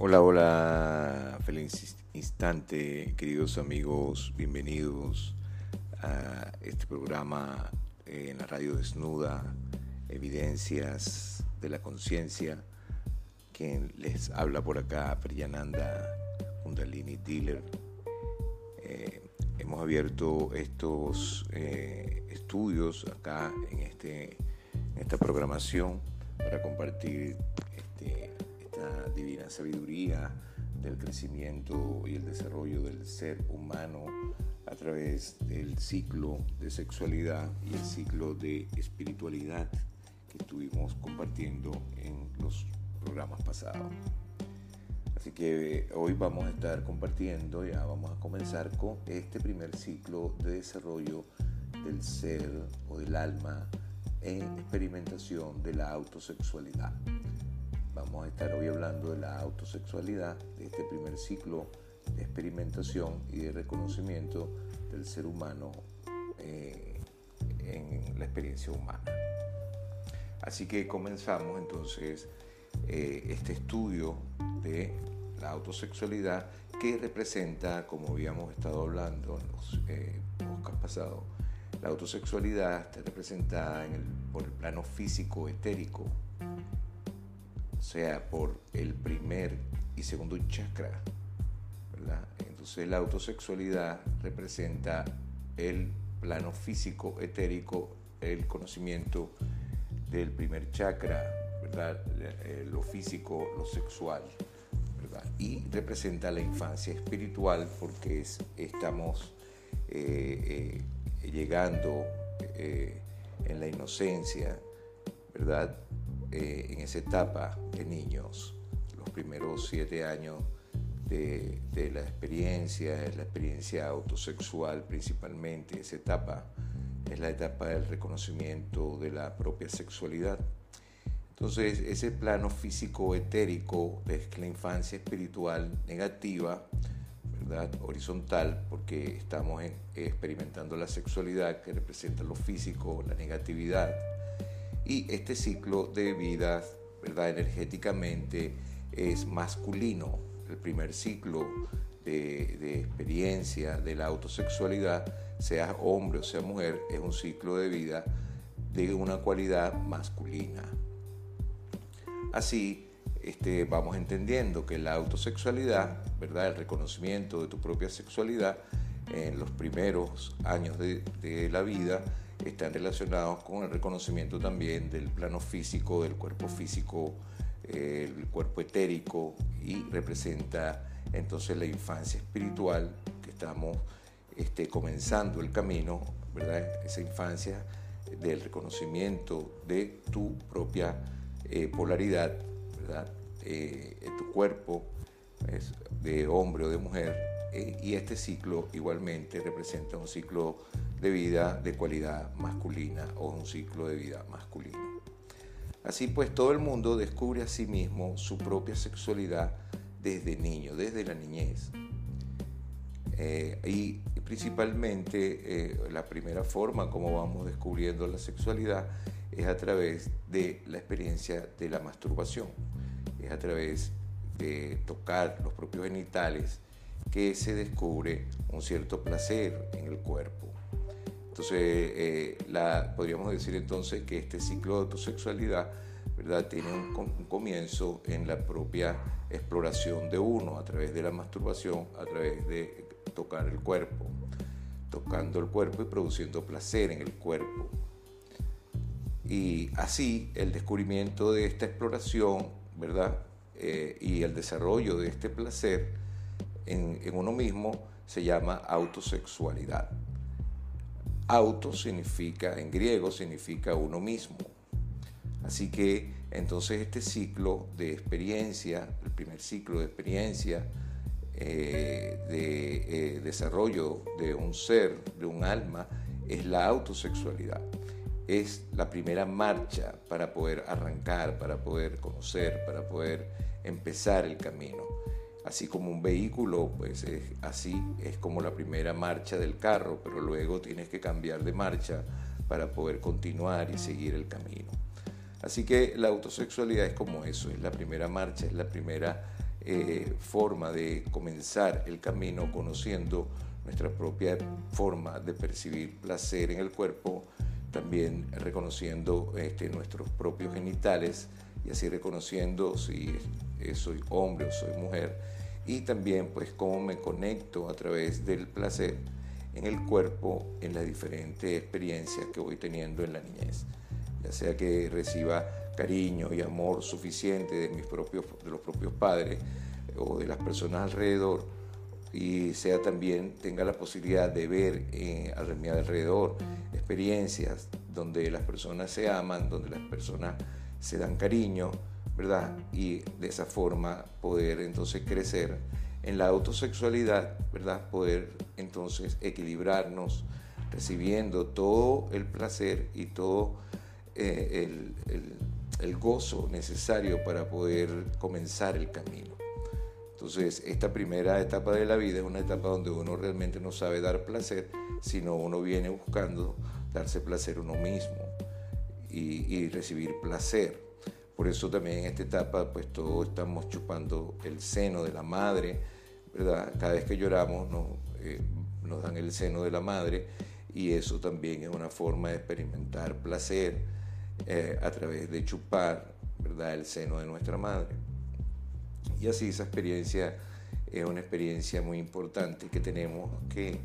Hola, hola, feliz instante, queridos amigos, bienvenidos a este programa en la radio desnuda, Evidencias de la Conciencia, quien les habla por acá, Priyananda Kundalini Dealer. Eh, hemos abierto estos eh, estudios acá en, este, esta programación para compartir este, divina sabiduría del crecimiento y el desarrollo del ser humano a través del ciclo de sexualidad y el ciclo de espiritualidad que estuvimos compartiendo en los programas pasados. Así que hoy vamos a estar compartiendo, ya vamos a comenzar con este primer ciclo de desarrollo del ser o del alma en experimentación de la autosexualidad. Vamos a estar hoy hablando de la autosexualidad, de este primer ciclo de experimentación y de reconocimiento del ser humano eh, en la experiencia humana. Así que comenzamos entonces eh, este estudio de la autosexualidad que representa, como habíamos estado hablando en los eh, pasados, la autosexualidad está representada por el plano físico etérico, sea, por el primer y segundo chakra. Entonces la autosexualidad representa el plano físico etérico, el conocimiento del primer chakra, ¿verdad? Eh, lo físico, lo sexual. Y representa la infancia espiritual porque es, estamos eh, eh, llegando en la inocencia, ¿verdad? En esa etapa de niños, los primeros siete años de, de, la experiencia, la experiencia autosexual principalmente, esa etapa es la etapa del reconocimiento de la propia sexualidad. Entonces, ese plano físico etérico es la infancia espiritual negativa, ¿verdad? horizontal, porque estamos experimentando la sexualidad que representa lo físico, la negatividad, y este ciclo de vida, ¿verdad? energéticamente, es masculino. El primer ciclo de, de experiencia de la autosexualidad, sea hombre o sea mujer, es un ciclo de vida de una cualidad masculina. Así, este, vamos entendiendo que la autosexualidad, ¿verdad? el reconocimiento de tu propia sexualidad en los primeros años de, la vida están relacionados con el reconocimiento también del plano físico, del cuerpo físico, el cuerpo etérico y representa entonces la infancia espiritual que estamos este, comenzando el camino, ¿verdad? esa infancia del reconocimiento de tu propia eh, polaridad, ¿verdad? Eh, tu cuerpo es de hombre o de mujer, eh, y este ciclo igualmente representa un ciclo de vida de cualidad masculina o un ciclo de vida masculino. Así pues, todo el mundo descubre a sí mismo su propia sexualidad desde niño, desde la niñez. y principalmente la primera forma como vamos descubriendo la sexualidad es a través de la experiencia de la masturbación, es a través de tocar los propios genitales que se descubre un cierto placer en el cuerpo. Entonces, eh, podríamos decir entonces que este ciclo de autosexualidad ¿verdad? tiene un, comienzo en la propia exploración de uno, a través de la masturbación, a través de tocar el cuerpo, tocando el cuerpo y produciendo placer en el cuerpo. Y así el descubrimiento de esta exploración, ¿verdad? Eh, y el desarrollo de este placer en uno mismo se llama autosexualidad. Auto significa, en griego, significa uno mismo. Así que entonces este ciclo de experiencia, el primer ciclo de experiencia, eh, de eh, desarrollo de un ser, de un alma, es la autosexualidad es la primera marcha para poder arrancar, para poder conocer, para poder empezar el camino. Así como un vehículo, pues es, así es como la primera marcha del carro, pero luego tienes que cambiar de marcha para poder continuar y seguir el camino. Así que la autosexualidad es como eso, es la primera marcha, es la primera eh, forma de comenzar el camino conociendo nuestra propia forma de percibir placer en el cuerpo, también reconociendo este, nuestros propios genitales y así reconociendo si soy hombre o soy mujer y también pues cómo me conecto a través del placer en el cuerpo en las diferentes experiencias que voy teniendo en la niñez, ya sea que reciba cariño y amor suficiente de mis propios de los propios padres o de las personas alrededor y sea también tenga la posibilidad de ver eh, a mi alrededor experiencias donde las personas se aman, donde las personas se dan cariño, Y de esa forma poder entonces crecer en la autosexualidad, ¿verdad? Poder entonces equilibrarnos recibiendo todo el placer y todo eh, el gozo necesario para poder comenzar el camino. Entonces, esta primera etapa de la vida es una etapa donde uno realmente no sabe dar placer, sino uno viene buscando darse placer uno mismo y, recibir placer. Por eso también en esta etapa, pues todos estamos chupando el seno de la madre, ¿verdad? Cada vez que lloramos nos, eh, nos dan el seno de la madre y eso también es una forma de experimentar placer eh, a través de chupar, ¿verdad? El seno de nuestra madre. Y así esa experiencia es una experiencia muy importante que tenemos que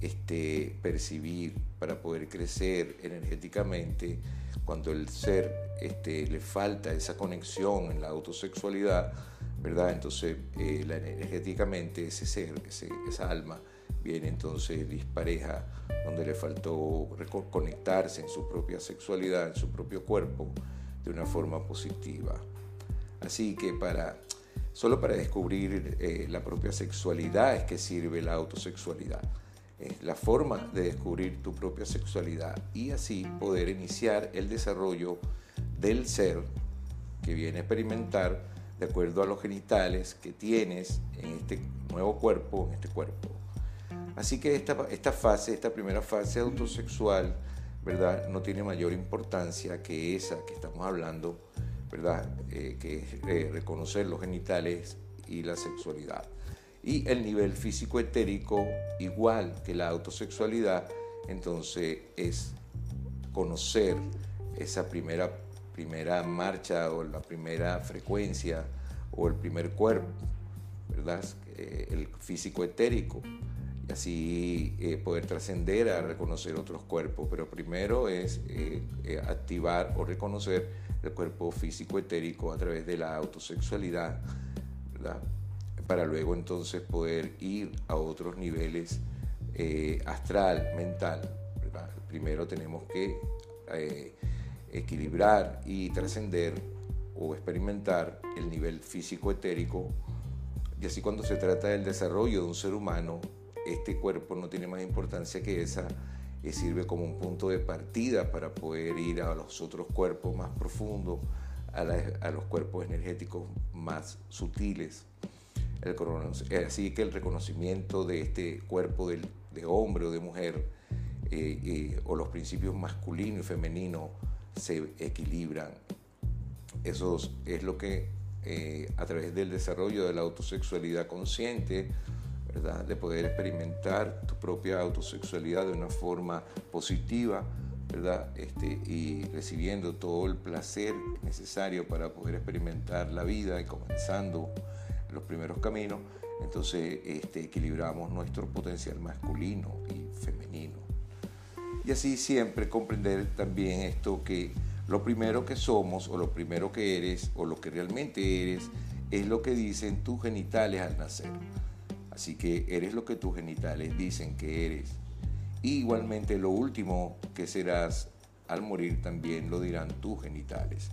este, percibir para poder crecer energéticamente cuando el ser este, le falta esa conexión en la autosexualidad, ¿verdad? Entonces, eh, energéticamente ese ser, esa alma, viene entonces dispareja, donde le faltó conectarse en su propia sexualidad, en su propio cuerpo, de una forma positiva. Así que para Solo para descubrir eh, la propia sexualidad es que sirve la autosexualidad. Es la forma de descubrir tu propia sexualidad y así poder iniciar el desarrollo del ser que viene a experimentar de acuerdo a los genitales que tienes en este nuevo cuerpo, en este cuerpo. Así que esta, esta fase, esta primera fase autosexual, ¿verdad? No tiene mayor importancia que esa que estamos hablando ¿verdad? Eh, que es eh, reconocer los genitales y la sexualidad. Y el nivel físico etérico, igual que la autosexualidad, entonces es conocer esa primera, primera marcha o la primera frecuencia o el primer cuerpo, ¿verdad? Eh, el físico etérico y así poder trascender a reconocer otros cuerpos. Pero primero es activar o reconocer el cuerpo físico etérico a través de la autosexualidad, para luego entonces poder ir a otros niveles eh, astral, mental. Primero tenemos que eh, equilibrar y trascender o experimentar el nivel físico etérico y así cuando se trata del desarrollo de un ser humano, este cuerpo no tiene más importancia que esa y sirve como un punto de partida para poder ir a los otros cuerpos más profundos, a, los cuerpos energéticos más sutiles. Así que el reconocimiento de este cuerpo de, hombre o de mujer eh, eh, o los principios masculino y femenino se equilibran. Eso es lo que eh, a través del desarrollo de la autosexualidad consciente, de poder experimentar tu propia autosexualidad de una forma positiva, ¿verdad? Este, y recibiendo todo el placer necesario para poder experimentar la vida y comenzando los primeros caminos, entonces este, equilibramos nuestro potencial masculino y femenino. Y así siempre comprender también esto que lo primero que somos o lo primero que eres o lo que realmente eres es lo que dicen tus genitales al nacer. Así que eres lo que tus genitales dicen que eres. igualmente lo último que serás al morir también lo dirán tus genitales.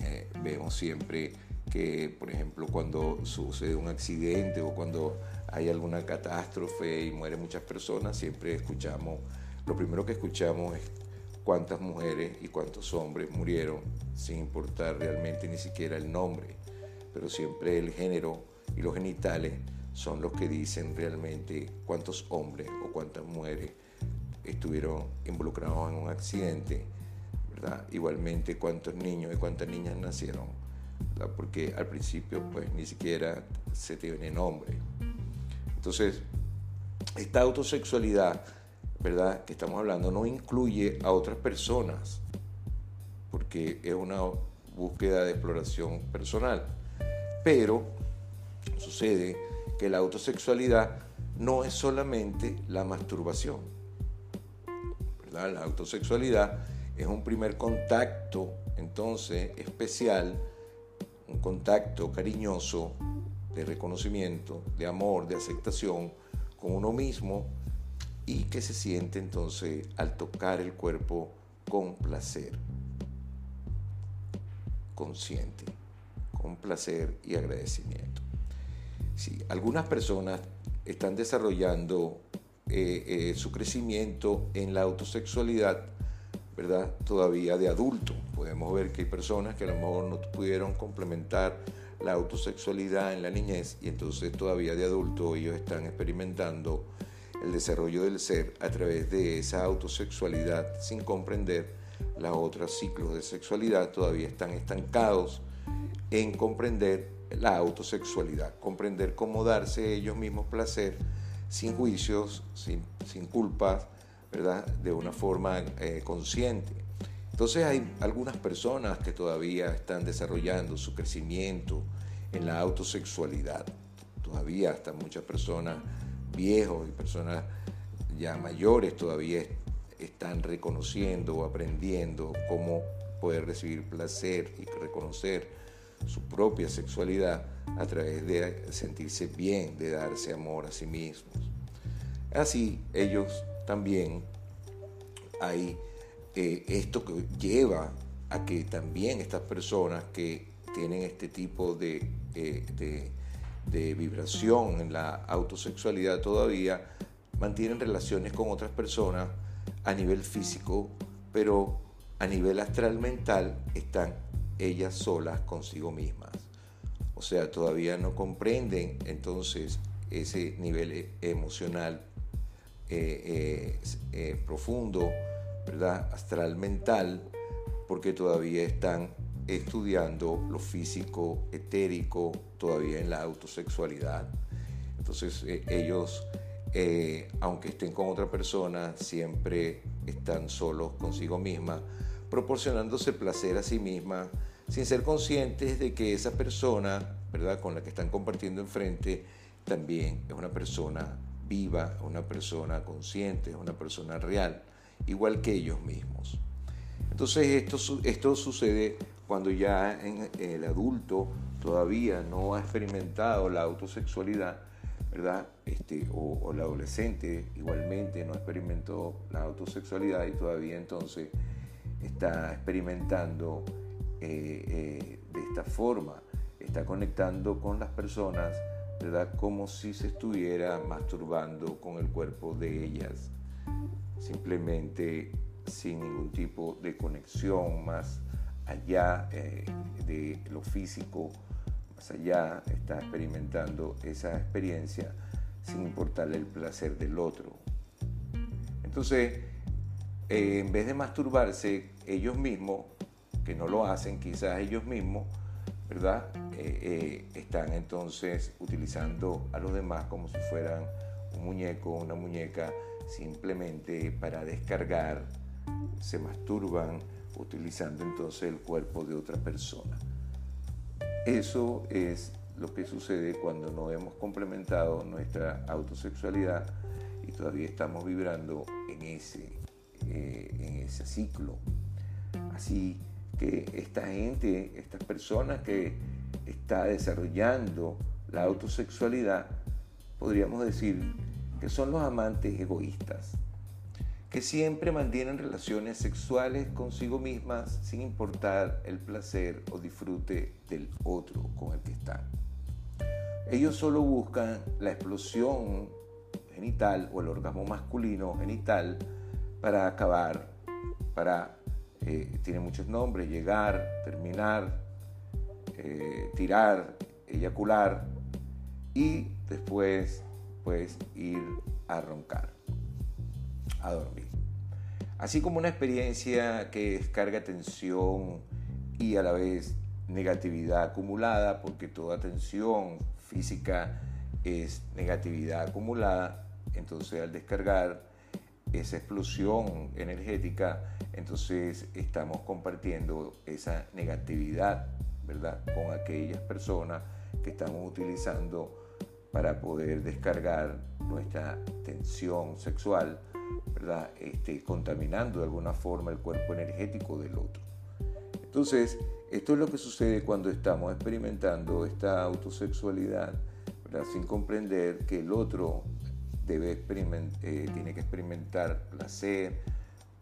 Eh, vemos siempre que, por ejemplo, cuando sucede un accidente o cuando hay alguna catástrofe y mueren muchas personas, siempre escuchamos, lo primero que escuchamos es cuántas mujeres y cuántos hombres murieron, sin importar realmente ni siquiera el nombre, pero siempre el género y los genitales son los que dicen realmente cuántos hombres o cuántas mujeres estuvieron involucrados en un accidente, ¿verdad? Igualmente cuántos niños y cuántas niñas nacieron porque al principio pues ni siquiera se tiene nombre. Entonces, esta autosexualidad, ¿verdad? Que estamos hablando no incluye a otras personas, porque es una búsqueda de exploración personal. Pero sucede que la autosexualidad no es solamente la masturbación. ¿verdad? La autosexualidad es un primer contacto, entonces, especial, un contacto cariñoso de reconocimiento, de amor, de aceptación con uno mismo y que se siente entonces al tocar el cuerpo con placer, consciente, con placer y agradecimiento. Sí, algunas personas están desarrollando eh, eh, su crecimiento en la autosexualidad, ¿verdad? Todavía de adulto. Podemos ver que hay personas que a lo mejor no pudieron complementar la autosexualidad en la niñez y entonces todavía de adulto ellos están experimentando el desarrollo del ser a través de esa autosexualidad sin comprender los otros ciclos de sexualidad, todavía están estancados en comprender la autosexualidad, comprender cómo darse ellos mismos placer sin juicios, sin, sin culpas, ¿verdad? De una forma eh, consciente. Entonces hay algunas personas que todavía están desarrollando su crecimiento en la autosexualidad. Todavía hasta muchas personas viejos y personas ya mayores todavía están reconociendo o aprendiendo cómo poder recibir placer y reconocer su propia sexualidad a través de sentirse bien, de darse amor a sí mismos. Así ellos también hay eh, esto que lleva a que también estas personas que tienen este tipo de, eh, de, de vibración en la autosexualidad todavía mantienen relaciones con otras personas a nivel físico, pero a nivel astral mental están ellas solas consigo mismas. O sea, todavía no comprenden entonces ese nivel e, emocional eh, profundo ¿verdad? astral mental, porque todavía están estudiando lo físico, etérico, todavía en la autosexualidad. Entonces eh, ellos, eh, aunque estén con otra persona, siempre están solos consigo misma, proporcionándose placer a sí misma, sin ser conscientes de que esa persona, ¿verdad? con la que están compartiendo enfrente, también es una persona viva, una persona consciente, una persona real igual que ellos mismos. Entonces esto, esto sucede cuando ya el adulto todavía no ha experimentado la autosexualidad, ¿verdad? Este, o, el adolescente igualmente no experimentó la autosexualidad y todavía entonces está experimentando eh, eh, de esta forma, está conectando con las personas, Como si se estuviera masturbando con el cuerpo de ellas simplemente sin ningún tipo de conexión más allá eh, de lo físico, más allá está experimentando esa experiencia sin importarle el placer del otro. Entonces, eh, en vez de masturbarse ellos mismos, que no lo hacen, quizás ellos mismos, ¿verdad? Eh, están entonces utilizando a los demás como si fueran un muñeco, una muñeca, simplemente para descargar, se masturban utilizando entonces el cuerpo de otra persona. Eso es lo que sucede cuando no hemos complementado nuestra autosexualidad y todavía estamos vibrando en ese, eh, en ese ciclo. Así que esta gente, estas personas que está desarrollando la autosexualidad, podríamos decir que son los amantes egoístas, que siempre mantienen relaciones sexuales consigo mismas sin importar el placer o disfrute del otro con el que están. Ellos solo buscan la explosión genital o el orgasmo masculino genital para acabar, para, eh, tiene muchos nombres, llegar, terminar, eh, tirar, eyacular y después pues ir a roncar, a dormir. Así como una experiencia que descarga tensión y a la vez negatividad acumulada, porque toda tensión física es negatividad acumulada, entonces al descargar esa explosión energética, entonces estamos compartiendo esa negatividad, ¿verdad? Con aquellas personas que estamos utilizando para poder descargar nuestra tensión sexual, ¿verdad? Este, contaminando de alguna forma el cuerpo energético del otro. Entonces, esto es lo que sucede cuando estamos experimentando esta autosexualidad, ¿verdad? sin comprender que el otro debe eh, tiene que experimentar placer,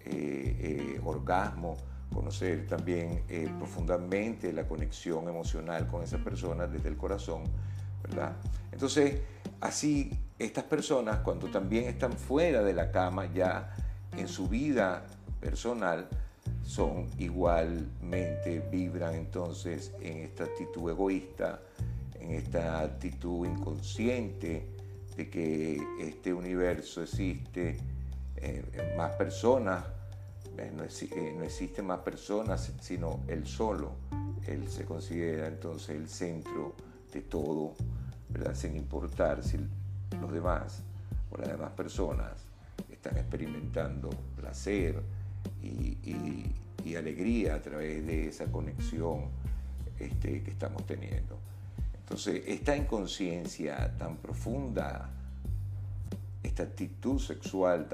eh, eh, orgasmo, conocer también profundamente la conexión emocional con esa persona desde el corazón, ¿verdad? Entonces, así estas personas cuando también están fuera de la cama ya en su vida personal, son igualmente, vibran entonces en esta actitud egoísta, en esta actitud inconsciente de que este universo existe eh, más personas, eh, no, eh, no existen más personas, sino él solo. Él se considera entonces el centro de todo, ¿verdad? sin importar si los demás o las demás personas están experimentando placer y, alegría a través de esa conexión este, que estamos teniendo. Entonces, esta inconsciencia tan profunda, esta actitud sexual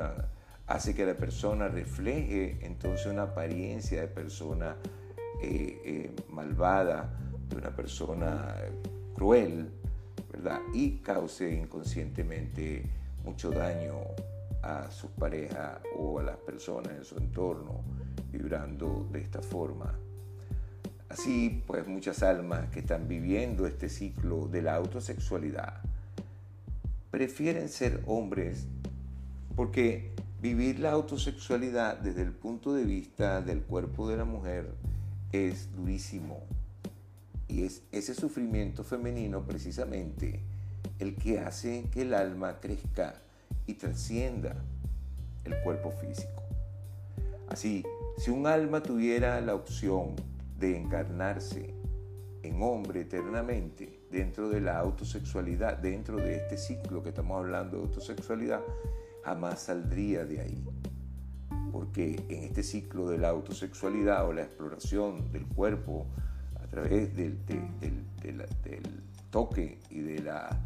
hace que la persona refleje entonces una apariencia de persona eh, eh, malvada, de una persona cruel, ¿verdad? Y cause inconscientemente mucho daño a sus parejas o a las personas en su entorno, vibrando de esta forma. Así pues muchas almas que están viviendo este ciclo de la autosexualidad prefieren ser hombres porque vivir la autosexualidad desde el punto de vista del cuerpo de la mujer es durísimo. Y es ese sufrimiento femenino precisamente el que hace que el alma crezca y trascienda el cuerpo físico. Así, si un alma tuviera la opción de encarnarse en hombre eternamente dentro de la autosexualidad, dentro de este ciclo que estamos hablando de autosexualidad, jamás saldría de ahí. Porque en este ciclo de la autosexualidad o la exploración del cuerpo a través del, toque y de la,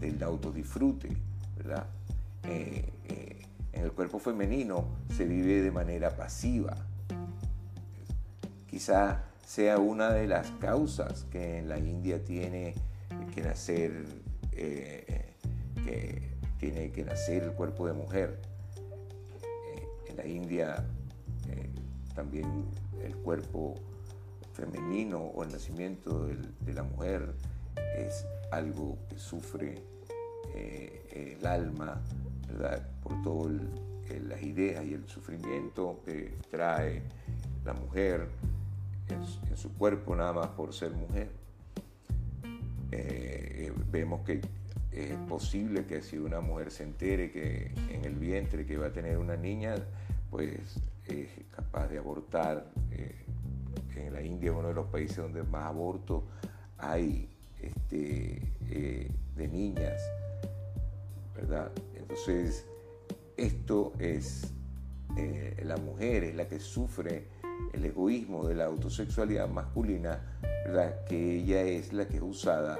del autodisfrute, ¿verdad? Eh, eh, en el cuerpo femenino se vive de manera pasiva. Quizá sea una de las causas que en la India tiene que nacer, eh, que tiene que nacer el cuerpo de mujer. Eh, en la India eh, también el cuerpo femenino o el nacimiento de la mujer es algo que sufre el alma, por todas las ideas y el sufrimiento que trae la mujer en, su cuerpo nada más por ser mujer. Eh, eh, vemos que es posible que si una mujer se entere que en el vientre que va a tener una niña, pues es capaz de abortar. Eh, en la India es uno de los países donde más abortos hay este, de niñas, ¿verdad? Entonces, esto es, la mujer es la que sufre el egoísmo de la autosexualidad masculina, que ella es la que es usada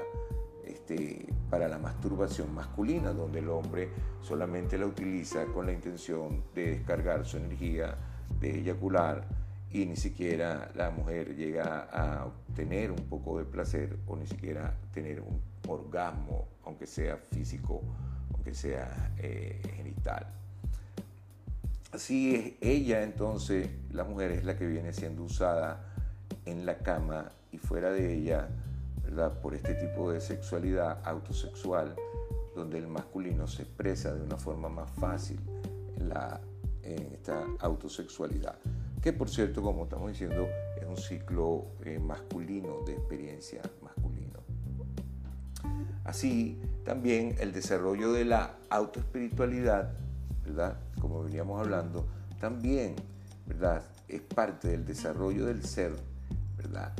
este, para la masturbación masculina, donde el hombre solamente la utiliza con la intención de descargar su energía, de eyacular, y ni siquiera la mujer llega a obtener un poco de placer o ni siquiera tener un orgasmo, aunque sea físico, aunque sea eh, genital. Así es ella entonces, la mujer es la que viene siendo usada en la cama y fuera de ella, ¿verdad? Por este tipo de sexualidad autosexual, donde el masculino se expresa de una forma más fácil en, esta autosexualidad. Que por cierto, como estamos diciendo, es un ciclo eh, masculino de experiencia masculino. Así, también el desarrollo de la autoespiritualidad como veníamos hablando, también, ¿verdad? Es parte del desarrollo del ser, ¿verdad?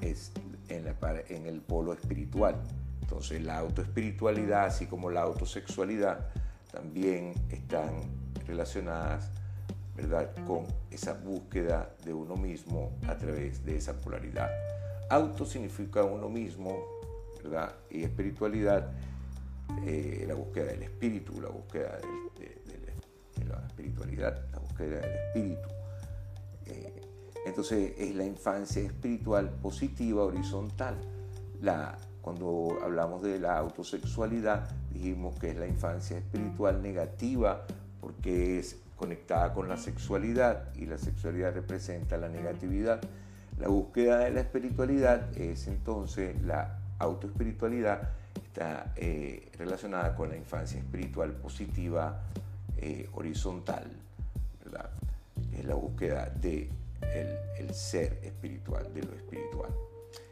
es en, en el polo espiritual. Entonces la autoespiritualidad, así como la autosexualidad, también están relacionadas ¿verdad? con esa búsqueda de uno mismo a través de esa polaridad. Auto significa uno mismo, ¿verdad? Y espiritualidad, eh, la búsqueda del espíritu, la búsqueda de, la espiritualidad, la búsqueda del espíritu. Eh, entonces es la infancia espiritual positiva, horizontal. La, cuando hablamos de la autosexualidad, dijimos que es la infancia espiritual negativa porque es conectada con la sexualidad y la sexualidad representa la negatividad. La búsqueda de la espiritualidad es entonces la autoespiritualidad, está eh, relacionada con la infancia espiritual positiva eh, horizontal, ¿verdad? Es la búsqueda de el, ser espiritual, de lo espiritual.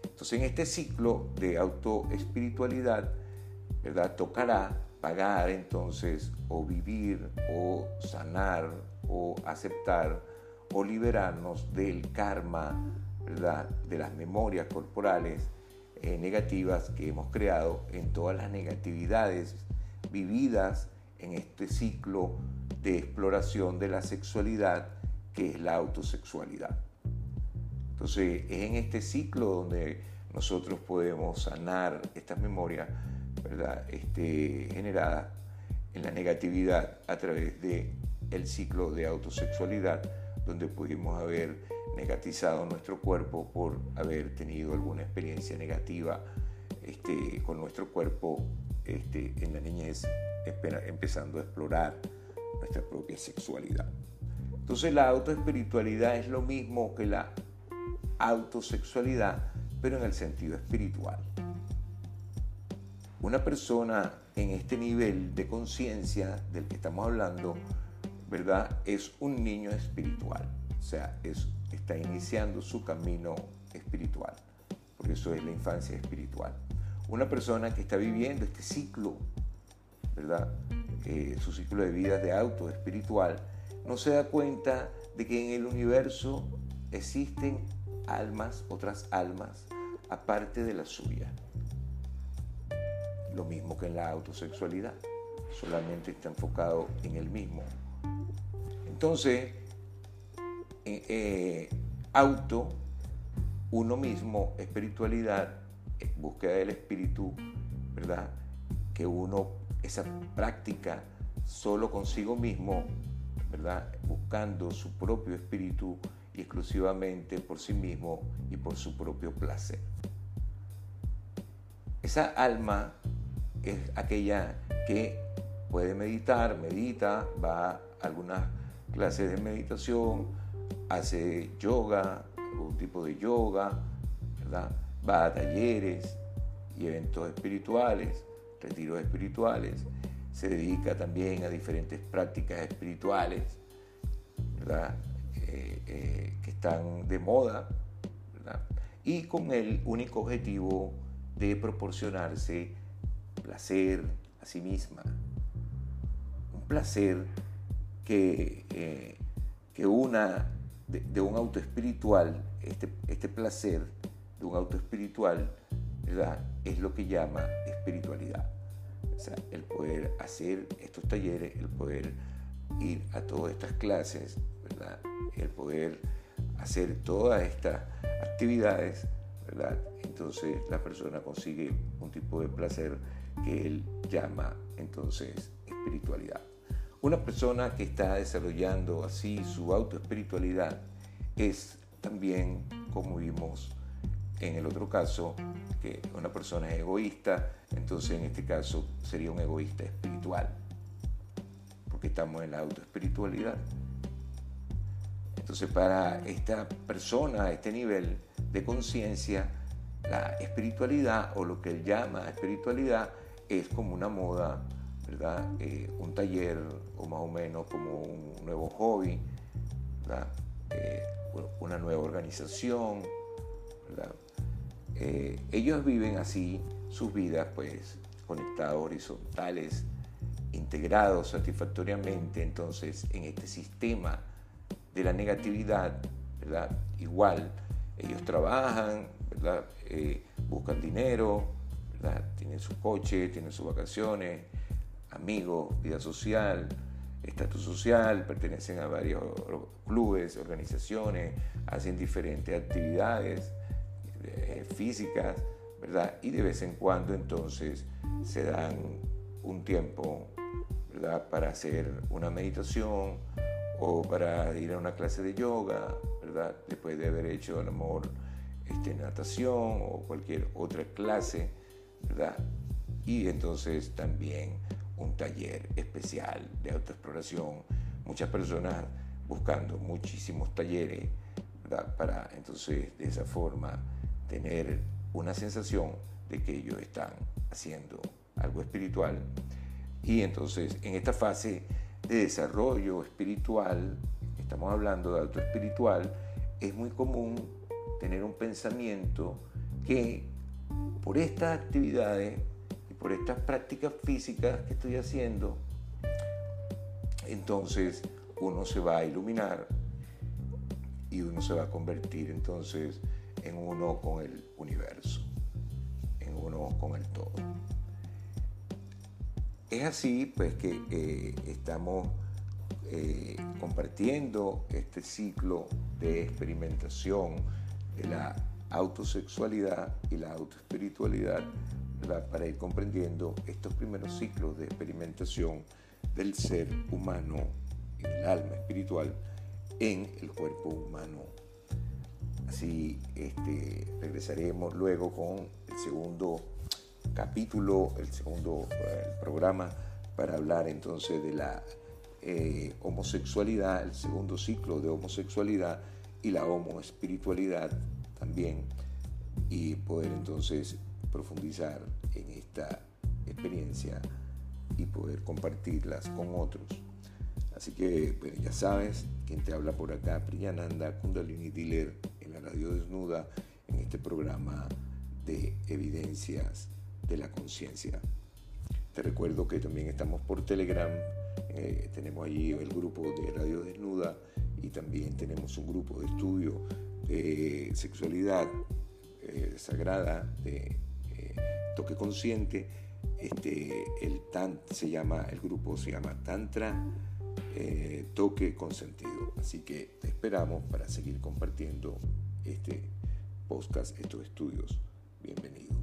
Entonces en este ciclo de autoespiritualidad, ¿verdad? Tocará pagar entonces o vivir o sanar o aceptar o liberarnos del karma, ¿verdad? de las memorias corporales eh, negativas que hemos creado en todas las negatividades vividas en este ciclo de exploración de la sexualidad que es la autosexualidad. Entonces es en este ciclo donde nosotros podemos sanar estas memorias ¿verdad? Este, generadas en la negatividad a través de el ciclo de autosexualidad, donde pudimos haber negatizado nuestro cuerpo por haber tenido alguna experiencia negativa este, con nuestro cuerpo este, en la niñez, empezando a explorar nuestra propia sexualidad. Entonces la autoespiritualidad es lo mismo que la autosexualidad, pero en el sentido espiritual. Una persona en este nivel de conciencia del que estamos hablando, ¿verdad? Es un niño espiritual, o sea, es, está iniciando su camino espiritual, por eso es la infancia espiritual. Una persona que está viviendo este ciclo, ¿verdad? Eh, su ciclo de vida de auto espiritual, no se da cuenta de que en el universo existen almas, otras almas, aparte de la suya. Lo mismo que en la autosexualidad, solamente está enfocado en el mismo. Entonces, eh, eh, auto, uno mismo, espiritualidad, eh, búsqueda del espíritu, ¿verdad? Que uno, esa práctica solo consigo mismo Buscando su propio espíritu exclusivamente por sí mismo y por su propio placer. Esa alma es aquella que puede meditar, medita, va a algunas clases de meditación, hace yoga, algún tipo de yoga, va a talleres y eventos espirituales, retiros espirituales, se dedica también a diferentes prácticas espirituales, eh, eh, que están de moda, y con el único objetivo de proporcionarse placer a sí misma. Un placer que, eh, que una de, un auto espiritual, este, este placer de un auto espiritual, es lo que llama espiritualidad el poder hacer estos talleres, el poder ir a todas estas clases, ¿verdad? El poder hacer todas estas actividades, ¿verdad? Entonces la persona consigue un tipo de placer que él llama entonces espiritualidad. Una persona que está desarrollando así su autoespiritualidad es también, como vimos en el otro caso, que una persona es egoísta, entonces en este caso sería un egoísta espiritual, porque estamos en la autoespiritualidad. Entonces para esta persona, este nivel de conciencia, la espiritualidad o lo que él llama espiritualidad es como una moda, ¿verdad? Eh, un taller o más o menos como un nuevo hobby, eh, una nueva organización, ¿verdad? Eh, ellos viven así sus vidas, pues conectados horizontales, integrados satisfactoriamente, entonces en este sistema de la negatividad, ¿verdad? Igual, ellos trabajan, ¿verdad? Eh, buscan dinero, ¿verdad? tienen su coche, tienen sus vacaciones, amigos, vida social, estatus social, pertenecen a varios clubes, organizaciones, hacen diferentes actividades eh, físicas, ¿verdad? Y de vez en cuando entonces se dan un tiempo, ¿verdad? Para hacer una meditación o para ir a una clase de yoga, ¿verdad? Después de haber hecho a lo mejor este, natación o cualquier otra clase, ¿verdad? Y entonces también un taller especial de autoexploración. Muchas personas buscando muchísimos talleres ¿verdad? para entonces de esa forma tener una sensación de que ellos están haciendo algo espiritual. Y entonces en esta fase de desarrollo espiritual, estamos hablando de alto espiritual, es muy común tener un pensamiento que por estas actividades y por estas prácticas físicas que estoy haciendo, entonces uno se va a iluminar y uno se va a convertir entonces en uno con el universo, en uno con el todo. Es así pues que eh, estamos eh, compartiendo este ciclo de experimentación de la autosexualidad y la autoespiritualidad para ir comprendiendo estos primeros ciclos de experimentación del ser humano, el alma espiritual, en el cuerpo humano. Así este, regresaremos luego con el segundo capítulo, el segundo eh, programa para hablar entonces de la eh, homosexualidad, el segundo ciclo de homosexualidad y la homoespiritualidad también y poder entonces profundizar en esta experiencia y poder compartirlas con otros. Así que ya sabes, quien te habla por acá, Priyananda Kundalini Dealer la radio desnuda en este programa de evidencias de la conciencia. Te recuerdo que también estamos por Telegram, eh, tenemos allí el grupo de Radio Desnuda y también tenemos un grupo de estudio de sexualidad eh, sagrada, de eh, toque consciente. Este, el tan, se llama, el grupo se llama Tantra Toque Consentido. Así que te esperamos para seguir compartiendo este podcast, estos estudios. Bienvenido.